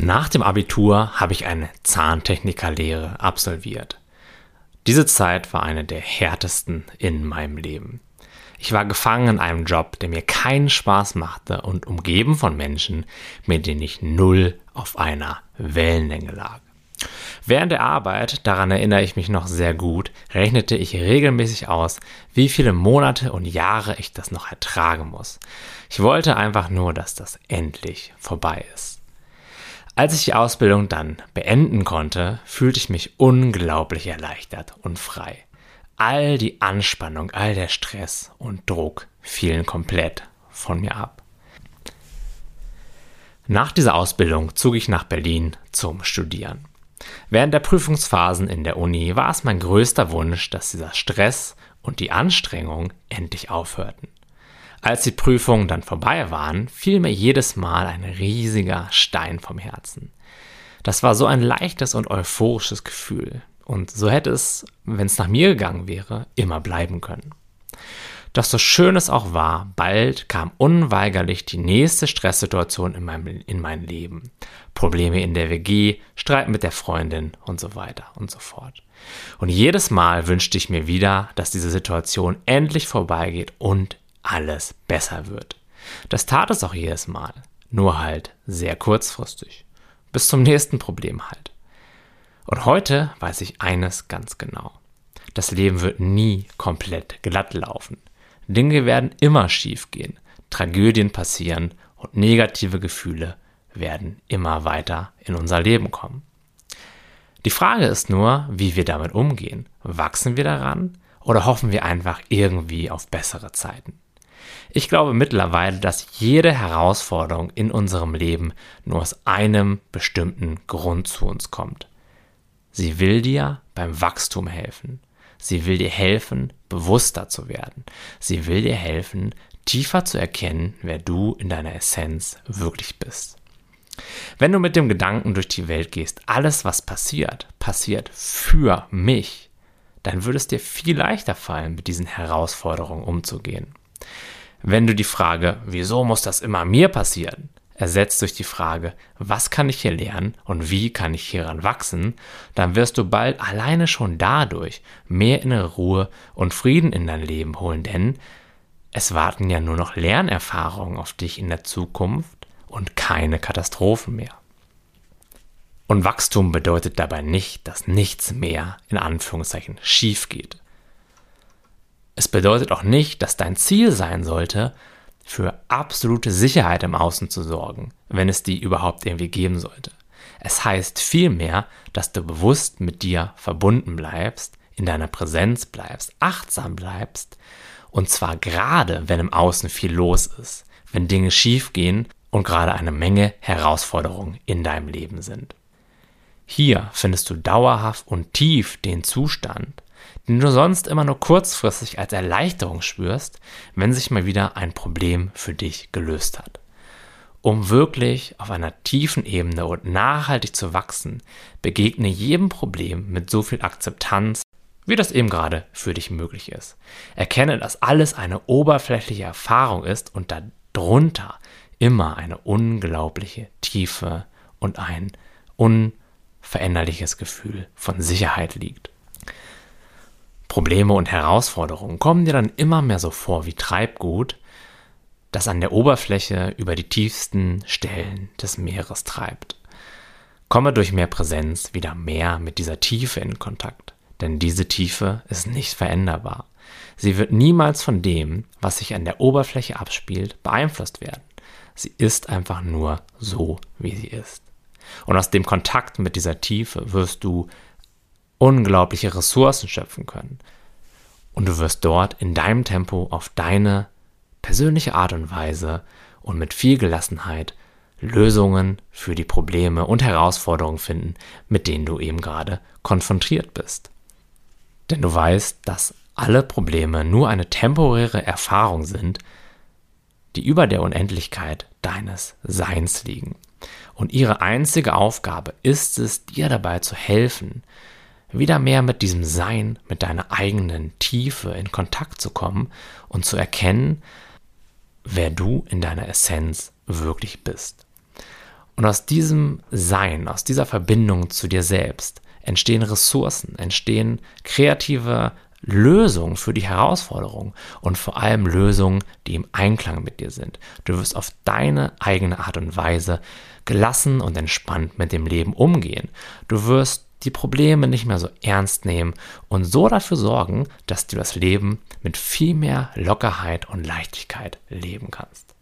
Nach dem Abitur habe ich eine Zahntechnikerlehre absolviert. Diese Zeit war eine der härtesten in meinem Leben. Ich war gefangen in einem Job, der mir keinen Spaß machte und umgeben von Menschen, mit denen ich null auf einer Wellenlänge lag. Während der Arbeit, daran erinnere ich mich noch sehr gut, rechnete ich regelmäßig aus, wie viele Monate und Jahre ich das noch ertragen muss. Ich wollte einfach nur, dass das endlich vorbei ist. Als ich die Ausbildung dann beenden konnte, fühlte ich mich unglaublich erleichtert und frei. All die Anspannung, all der Stress und Druck fielen komplett von mir ab. Nach dieser Ausbildung zog ich nach Berlin zum Studieren. Während der Prüfungsphasen in der Uni war es mein größter Wunsch, dass dieser Stress und die Anstrengung endlich aufhörten. Als die Prüfungen dann vorbei waren, fiel mir jedes Mal ein riesiger Stein vom Herzen. Das war so ein leichtes und euphorisches Gefühl. Und so hätte es, wenn es nach mir gegangen wäre, immer bleiben können. Doch so schön es auch war, bald kam unweigerlich die nächste Stresssituation in, meinem, in mein Leben. Probleme in der WG, Streit mit der Freundin und so weiter und so fort. Und jedes Mal wünschte ich mir wieder, dass diese Situation endlich vorbeigeht und alles besser wird. Das tat es auch jedes Mal, nur halt sehr kurzfristig. Bis zum nächsten Problem halt. Und heute weiß ich eines ganz genau. Das Leben wird nie komplett glatt laufen. Dinge werden immer schief gehen, Tragödien passieren und negative Gefühle werden immer weiter in unser Leben kommen. Die Frage ist nur, wie wir damit umgehen. Wachsen wir daran oder hoffen wir einfach irgendwie auf bessere Zeiten? Ich glaube mittlerweile, dass jede Herausforderung in unserem Leben nur aus einem bestimmten Grund zu uns kommt. Sie will dir beim Wachstum helfen. Sie will dir helfen, bewusster zu werden. Sie will dir helfen, tiefer zu erkennen, wer du in deiner Essenz wirklich bist. Wenn du mit dem Gedanken durch die Welt gehst, alles was passiert, passiert für mich, dann würde es dir viel leichter fallen, mit diesen Herausforderungen umzugehen. Wenn du die Frage, wieso muss das immer mir passieren, ersetzt durch die Frage, was kann ich hier lernen und wie kann ich hieran wachsen, dann wirst du bald alleine schon dadurch mehr innere Ruhe und Frieden in dein Leben holen, denn es warten ja nur noch Lernerfahrungen auf dich in der Zukunft und keine Katastrophen mehr. Und Wachstum bedeutet dabei nicht, dass nichts mehr in Anführungszeichen schief geht. Es bedeutet auch nicht, dass dein Ziel sein sollte, für absolute Sicherheit im Außen zu sorgen, wenn es die überhaupt irgendwie geben sollte. Es heißt vielmehr, dass du bewusst mit dir verbunden bleibst, in deiner Präsenz bleibst, achtsam bleibst, und zwar gerade, wenn im Außen viel los ist, wenn Dinge schief gehen und gerade eine Menge Herausforderungen in deinem Leben sind. Hier findest du dauerhaft und tief den Zustand, den du sonst immer nur kurzfristig als Erleichterung spürst, wenn sich mal wieder ein Problem für dich gelöst hat. Um wirklich auf einer tiefen Ebene und nachhaltig zu wachsen, begegne jedem Problem mit so viel Akzeptanz, wie das eben gerade für dich möglich ist. Erkenne, dass alles eine oberflächliche Erfahrung ist und darunter immer eine unglaubliche Tiefe und ein unveränderliches Gefühl von Sicherheit liegt. Probleme und Herausforderungen kommen dir dann immer mehr so vor wie Treibgut, das an der Oberfläche über die tiefsten Stellen des Meeres treibt. Komme durch mehr Präsenz wieder mehr mit dieser Tiefe in Kontakt, denn diese Tiefe ist nicht veränderbar. Sie wird niemals von dem, was sich an der Oberfläche abspielt, beeinflusst werden. Sie ist einfach nur so, wie sie ist. Und aus dem Kontakt mit dieser Tiefe wirst du unglaubliche Ressourcen schöpfen können. Und du wirst dort in deinem Tempo auf deine persönliche Art und Weise und mit viel Gelassenheit Lösungen für die Probleme und Herausforderungen finden, mit denen du eben gerade konfrontiert bist. Denn du weißt, dass alle Probleme nur eine temporäre Erfahrung sind, die über der Unendlichkeit deines Seins liegen. Und ihre einzige Aufgabe ist es, dir dabei zu helfen, wieder mehr mit diesem Sein, mit deiner eigenen Tiefe in Kontakt zu kommen und zu erkennen, wer du in deiner Essenz wirklich bist. Und aus diesem Sein, aus dieser Verbindung zu dir selbst entstehen Ressourcen, entstehen kreative Lösungen für die Herausforderung und vor allem Lösungen, die im Einklang mit dir sind. Du wirst auf deine eigene Art und Weise gelassen und entspannt mit dem Leben umgehen. Du wirst die Probleme nicht mehr so ernst nehmen und so dafür sorgen, dass du das Leben mit viel mehr Lockerheit und Leichtigkeit leben kannst.